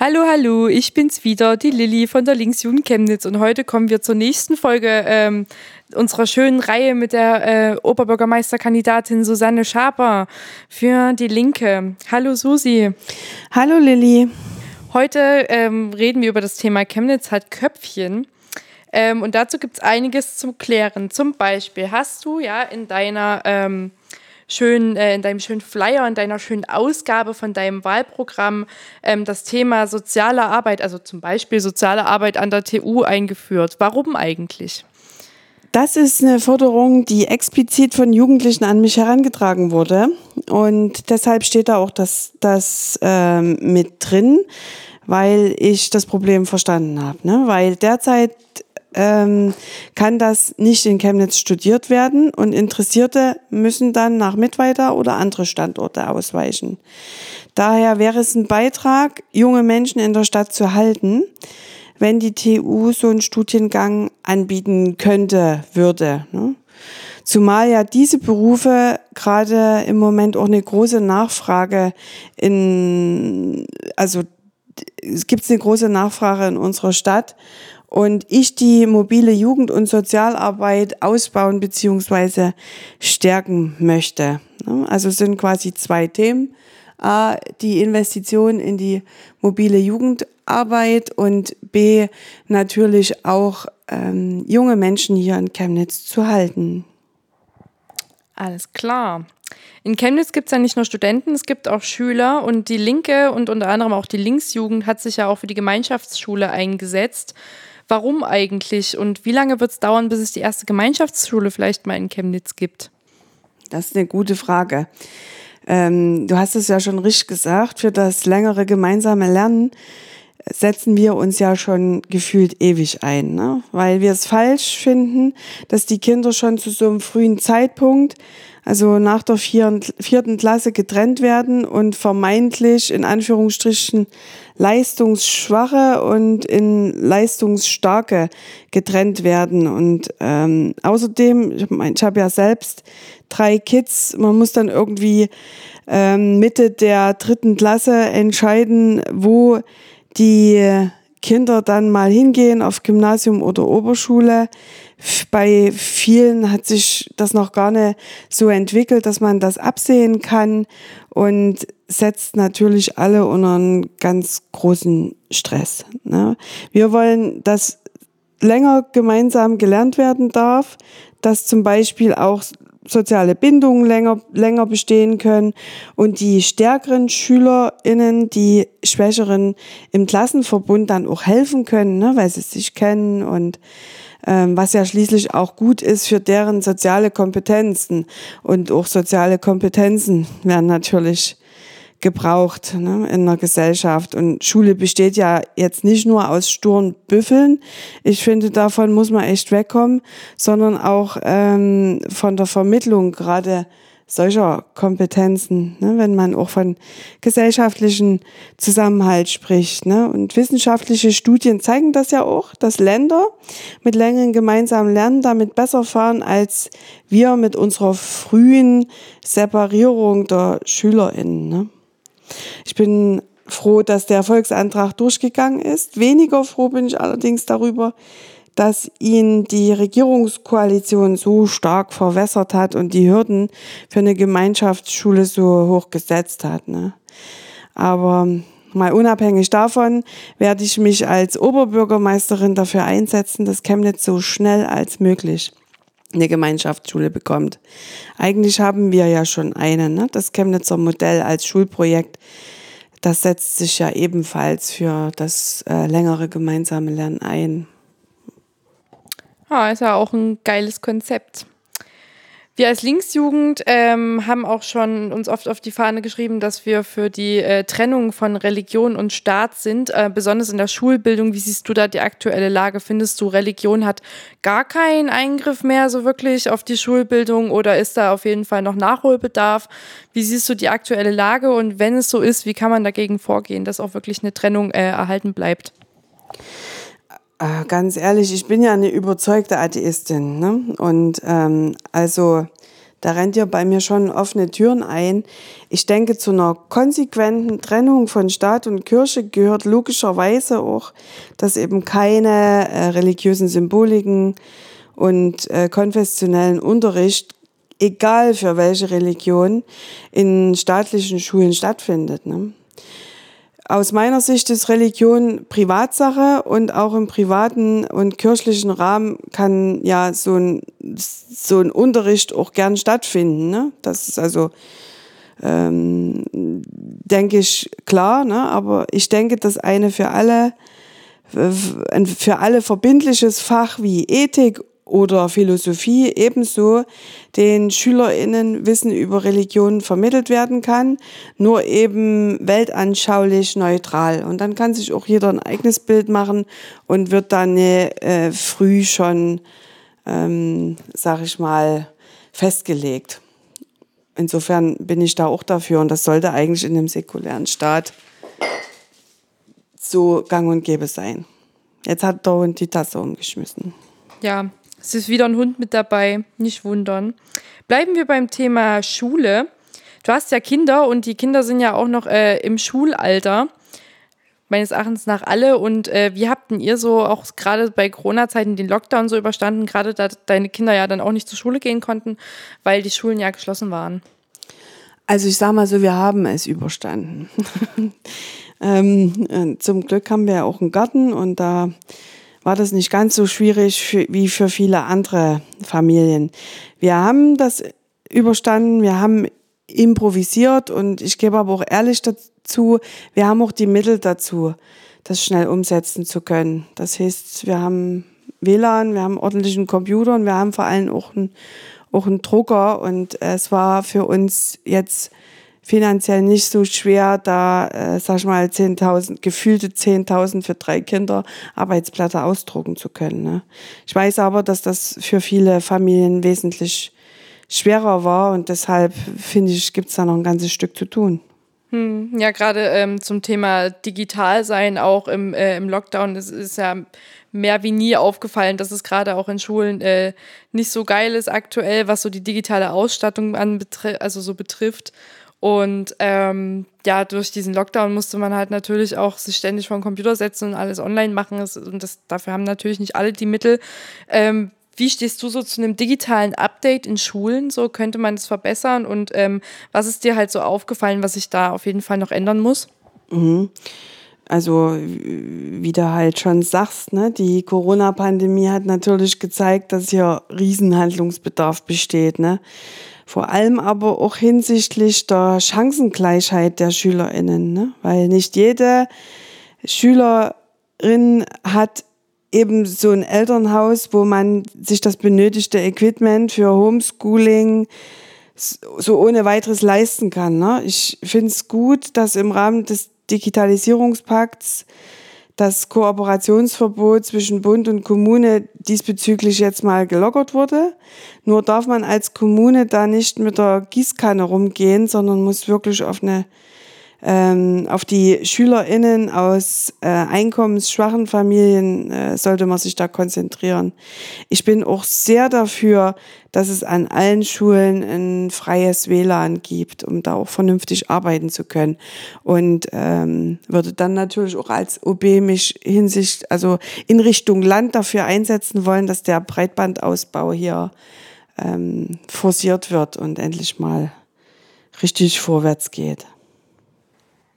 Hallo, hallo, ich bin's wieder, die Lilly von der Linksjugend Chemnitz und heute kommen wir zur nächsten Folge ähm, unserer schönen Reihe mit der äh, Oberbürgermeisterkandidatin Susanne Schaper für die Linke. Hallo Susi. Hallo Lilly. Heute ähm, reden wir über das Thema Chemnitz hat Köpfchen. Ähm, und dazu gibt's einiges zum Klären. Zum Beispiel hast du ja in deiner schön äh, in deinem schönen Flyer, in deiner schönen Ausgabe von deinem Wahlprogramm ähm, das Thema soziale Arbeit, also zum Beispiel soziale Arbeit an der TU eingeführt. Warum eigentlich? Das ist eine Forderung, die explizit von Jugendlichen an mich herangetragen wurde. Und deshalb steht da auch das, das ähm, mit drin, weil ich das Problem verstanden habe. Ne? Weil derzeit ähm, kann das nicht in Chemnitz studiert werden und Interessierte müssen dann nach Mittweida oder andere Standorte ausweichen. Daher wäre es ein Beitrag, junge Menschen in der Stadt zu halten, wenn die TU so einen Studiengang anbieten könnte, würde. Ne? Zumal ja diese Berufe gerade im Moment auch eine große Nachfrage in, also es gibt eine große Nachfrage in unserer Stadt und ich die mobile Jugend- und Sozialarbeit ausbauen beziehungsweise stärken möchte. Also es sind quasi zwei Themen. A, die Investition in die mobile Jugendarbeit und B, natürlich auch ähm, junge Menschen hier in Chemnitz zu halten. Alles klar. In Chemnitz gibt es ja nicht nur Studenten, es gibt auch Schüler und die Linke und unter anderem auch die Linksjugend hat sich ja auch für die Gemeinschaftsschule eingesetzt. Warum eigentlich und wie lange wird es dauern, bis es die erste Gemeinschaftsschule vielleicht mal in Chemnitz gibt? Das ist eine gute Frage. Ähm, du hast es ja schon richtig gesagt, für das längere gemeinsame Lernen setzen wir uns ja schon gefühlt ewig ein, ne? weil wir es falsch finden, dass die Kinder schon zu so einem frühen Zeitpunkt also nach der vierten Klasse getrennt werden und vermeintlich in Anführungsstrichen leistungsschwache und in leistungsstarke getrennt werden. Und ähm, außerdem, ich, mein, ich habe ja selbst drei Kids, man muss dann irgendwie ähm, Mitte der dritten Klasse entscheiden, wo die Kinder dann mal hingehen auf Gymnasium oder Oberschule. Bei vielen hat sich das noch gar nicht so entwickelt, dass man das absehen kann und setzt natürlich alle unter einen ganz großen Stress. Ne? Wir wollen, dass länger gemeinsam gelernt werden darf, dass zum Beispiel auch soziale Bindungen länger, länger bestehen können und die stärkeren SchülerInnen, die Schwächeren im Klassenverbund dann auch helfen können, ne, weil sie sich kennen und was ja schließlich auch gut ist für deren soziale Kompetenzen. Und auch soziale Kompetenzen werden natürlich gebraucht ne, in der Gesellschaft. Und Schule besteht ja jetzt nicht nur aus sturen Büffeln. Ich finde, davon muss man echt wegkommen, sondern auch ähm, von der Vermittlung gerade solcher Kompetenzen, ne, wenn man auch von gesellschaftlichen Zusammenhalt spricht. Ne. Und wissenschaftliche Studien zeigen das ja auch, dass Länder mit längeren gemeinsamen Lernen damit besser fahren als wir mit unserer frühen Separierung der SchülerInnen. Ne. Ich bin froh, dass der Volksantrag durchgegangen ist. Weniger froh bin ich allerdings darüber, dass ihn die Regierungskoalition so stark verwässert hat und die Hürden für eine Gemeinschaftsschule so hoch gesetzt hat. Ne? Aber mal unabhängig davon werde ich mich als Oberbürgermeisterin dafür einsetzen, dass Chemnitz so schnell als möglich eine Gemeinschaftsschule bekommt. Eigentlich haben wir ja schon eine, ne? das Chemnitzer Modell als Schulprojekt. Das setzt sich ja ebenfalls für das äh, längere gemeinsame Lernen ein. Ah, ist ja auch ein geiles Konzept. Wir als Linksjugend ähm, haben auch schon uns oft auf die Fahne geschrieben, dass wir für die äh, Trennung von Religion und Staat sind, äh, besonders in der Schulbildung. Wie siehst du da die aktuelle Lage? Findest du, Religion hat gar keinen Eingriff mehr so wirklich auf die Schulbildung oder ist da auf jeden Fall noch Nachholbedarf? Wie siehst du die aktuelle Lage und wenn es so ist, wie kann man dagegen vorgehen, dass auch wirklich eine Trennung äh, erhalten bleibt? Äh, ganz ehrlich, ich bin ja eine überzeugte Atheistin. Ne? Und ähm, also da rennt ihr bei mir schon offene Türen ein. Ich denke, zu einer konsequenten Trennung von Staat und Kirche gehört logischerweise auch, dass eben keine äh, religiösen Symboliken und äh, konfessionellen Unterricht, egal für welche Religion, in staatlichen Schulen stattfindet. Ne? Aus meiner Sicht ist Religion Privatsache und auch im privaten und kirchlichen Rahmen kann ja so ein, so ein Unterricht auch gern stattfinden. Ne? Das ist also, ähm, denke ich, klar. Ne? Aber ich denke, dass eine für alle, ein für alle verbindliches Fach wie Ethik oder Philosophie ebenso den SchülerInnen Wissen über Religion vermittelt werden kann, nur eben weltanschaulich neutral. Und dann kann sich auch jeder ein eigenes Bild machen und wird dann äh, früh schon, ähm, sag ich mal, festgelegt. Insofern bin ich da auch dafür und das sollte eigentlich in einem säkulären Staat so gang und gäbe sein. Jetzt hat der die Tasse umgeschmissen. Ja, es ist wieder ein Hund mit dabei, nicht wundern. Bleiben wir beim Thema Schule. Du hast ja Kinder und die Kinder sind ja auch noch äh, im Schulalter. Meines Erachtens nach alle. Und äh, wie habt denn ihr so auch gerade bei Corona-Zeiten den Lockdown so überstanden, gerade da deine Kinder ja dann auch nicht zur Schule gehen konnten, weil die Schulen ja geschlossen waren? Also ich sag mal so, wir haben es überstanden. ähm, äh, zum Glück haben wir ja auch einen Garten und da war das nicht ganz so schwierig für, wie für viele andere Familien. Wir haben das überstanden, wir haben improvisiert und ich gebe aber auch ehrlich dazu, wir haben auch die Mittel dazu, das schnell umsetzen zu können. Das heißt, wir haben WLAN, wir haben ordentlichen Computer und wir haben vor allem auch einen, auch einen Drucker und es war für uns jetzt finanziell nicht so schwer, da, äh, sag ich mal, 10.000, gefühlte 10.000 für drei Kinder Arbeitsblätter ausdrucken zu können. Ne? Ich weiß aber, dass das für viele Familien wesentlich schwerer war und deshalb finde ich, gibt es da noch ein ganzes Stück zu tun. Hm, ja, gerade ähm, zum Thema digital sein, auch im, äh, im Lockdown, ist, ist ja mehr wie nie aufgefallen, dass es gerade auch in Schulen äh, nicht so geil ist aktuell, was so die digitale Ausstattung an also so betrifft. Und ähm, ja, durch diesen Lockdown musste man halt natürlich auch sich ständig vor den Computer setzen und alles online machen. Und das, dafür haben natürlich nicht alle die Mittel. Ähm, wie stehst du so zu einem digitalen Update in Schulen? So könnte man das verbessern? Und ähm, was ist dir halt so aufgefallen, was sich da auf jeden Fall noch ändern muss? Mhm. Also, wie du halt schon sagst, ne, die Corona-Pandemie hat natürlich gezeigt, dass hier Riesenhandlungsbedarf besteht. Ne? Vor allem aber auch hinsichtlich der Chancengleichheit der SchülerInnen, ne? weil nicht jede Schülerin hat eben so ein Elternhaus, wo man sich das benötigte Equipment für Homeschooling so ohne weiteres leisten kann. Ne? Ich finde es gut, dass im Rahmen des Digitalisierungspakts das Kooperationsverbot zwischen Bund und Kommune diesbezüglich jetzt mal gelockert wurde. Nur darf man als Kommune da nicht mit der Gießkanne rumgehen, sondern muss wirklich auf eine ähm, auf die SchülerInnen aus äh, einkommensschwachen Familien äh, sollte man sich da konzentrieren. Ich bin auch sehr dafür, dass es an allen Schulen ein freies WLAN gibt, um da auch vernünftig arbeiten zu können. Und ähm, würde dann natürlich auch als OB mich hinsicht, also in Richtung Land dafür einsetzen wollen, dass der Breitbandausbau hier ähm, forciert wird und endlich mal richtig vorwärts geht.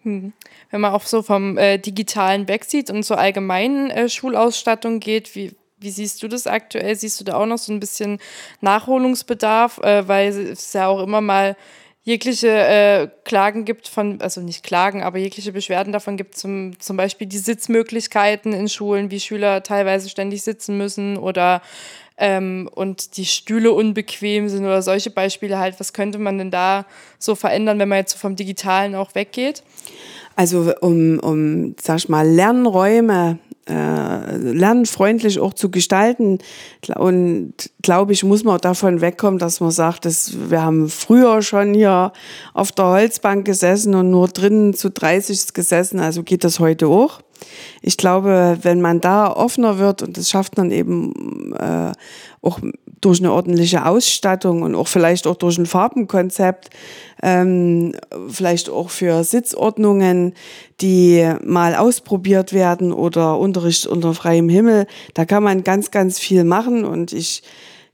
Hm. Wenn man auch so vom äh, digitalen wegsieht und zur allgemeinen äh, Schulausstattung geht, wie, wie siehst du das aktuell? Siehst du da auch noch so ein bisschen Nachholungsbedarf, äh, weil es ja auch immer mal jegliche äh, Klagen gibt von, also nicht Klagen, aber jegliche Beschwerden davon gibt, zum, zum Beispiel die Sitzmöglichkeiten in Schulen, wie Schüler teilweise ständig sitzen müssen oder ähm, und die Stühle unbequem sind oder solche Beispiele halt. Was könnte man denn da so verändern, wenn man jetzt vom Digitalen auch weggeht? Also um, um sag ich mal, Lernräume äh, lernfreundlich auch zu gestalten. Und glaube ich, muss man davon wegkommen, dass man sagt, dass wir haben früher schon hier auf der Holzbank gesessen und nur drinnen zu 30 gesessen, also geht das heute auch. Ich glaube, wenn man da offener wird, und das schafft man eben äh, auch durch eine ordentliche Ausstattung und auch vielleicht auch durch ein Farbenkonzept, ähm, vielleicht auch für Sitzordnungen, die mal ausprobiert werden oder Unterricht unter freiem Himmel. Da kann man ganz, ganz viel machen und ich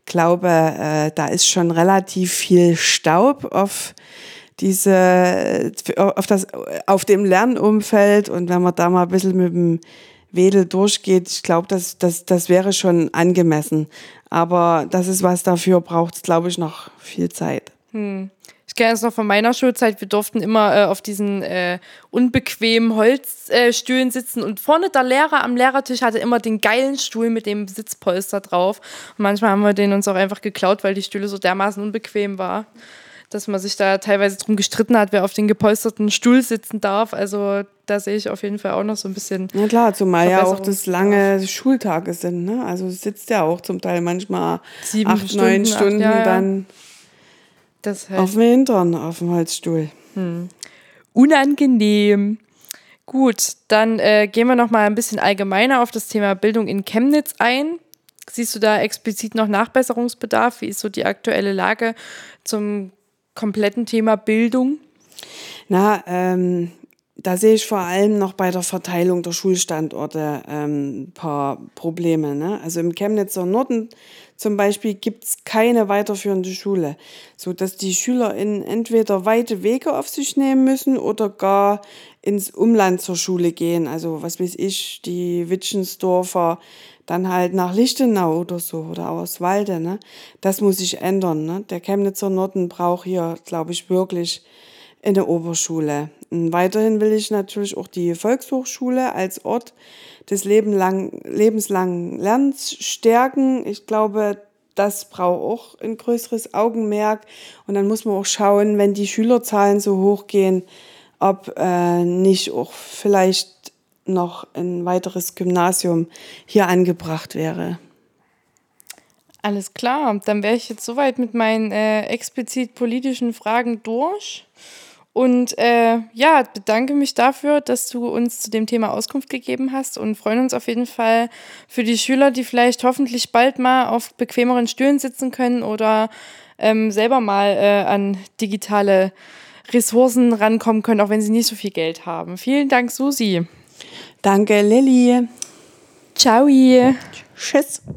glaube, äh, da ist schon relativ viel Staub auf diese, auf das, auf dem Lernumfeld und wenn man da mal ein bisschen mit dem Wedel durchgeht, ich glaube, das, das, das wäre schon angemessen. Aber das ist was dafür braucht glaube ich, noch viel Zeit. Hm. Ich kenne es noch von meiner Schulzeit, wir durften immer äh, auf diesen äh, unbequemen Holzstühlen äh, sitzen und vorne der Lehrer am Lehrertisch hatte immer den geilen Stuhl mit dem Sitzpolster drauf. Und manchmal haben wir den uns auch einfach geklaut, weil die Stühle so dermaßen unbequem waren dass man sich da teilweise drum gestritten hat, wer auf den gepolsterten Stuhl sitzen darf. Also da sehe ich auf jeden Fall auch noch so ein bisschen. Ja klar, zumal ja auch das lange Schultage sind. Ne? Also sitzt ja auch zum Teil manchmal Sieben acht, Stunden, neun Stunden acht, ja, dann heißt, auf dem Hintern, auf dem Holzstuhl. Hm. Unangenehm. Gut, dann äh, gehen wir noch mal ein bisschen allgemeiner auf das Thema Bildung in Chemnitz ein. Siehst du da explizit noch Nachbesserungsbedarf? Wie ist so die aktuelle Lage zum kompletten Thema Bildung? Na, ähm, da sehe ich vor allem noch bei der Verteilung der Schulstandorte ähm, ein paar Probleme. Ne? Also im Chemnitzer Norden zum Beispiel gibt es keine weiterführende Schule, sodass die SchülerInnen entweder weite Wege auf sich nehmen müssen oder gar ins Umland zur Schule gehen. Also was weiß ich, die Witschensdorfer dann halt nach Lichtenau oder so oder aus Walde. Ne? Das muss sich ändern. Ne? Der Chemnitzer Norden braucht hier, glaube ich, wirklich eine Oberschule. Und weiterhin will ich natürlich auch die Volkshochschule als Ort des Lebenlang, lebenslangen Lernens stärken. Ich glaube, das braucht auch ein größeres Augenmerk. Und dann muss man auch schauen, wenn die Schülerzahlen so hoch gehen, ob äh, nicht auch vielleicht noch ein weiteres Gymnasium hier angebracht wäre. Alles klar, dann wäre ich jetzt soweit mit meinen äh, explizit politischen Fragen durch. Und äh, ja, bedanke mich dafür, dass du uns zu dem Thema Auskunft gegeben hast und freuen uns auf jeden Fall für die Schüler, die vielleicht hoffentlich bald mal auf bequemeren Stühlen sitzen können oder ähm, selber mal äh, an digitale Ressourcen rankommen können, auch wenn sie nicht so viel Geld haben. Vielen Dank, Susi. Danke, Lilly. Ciao. Tschüss.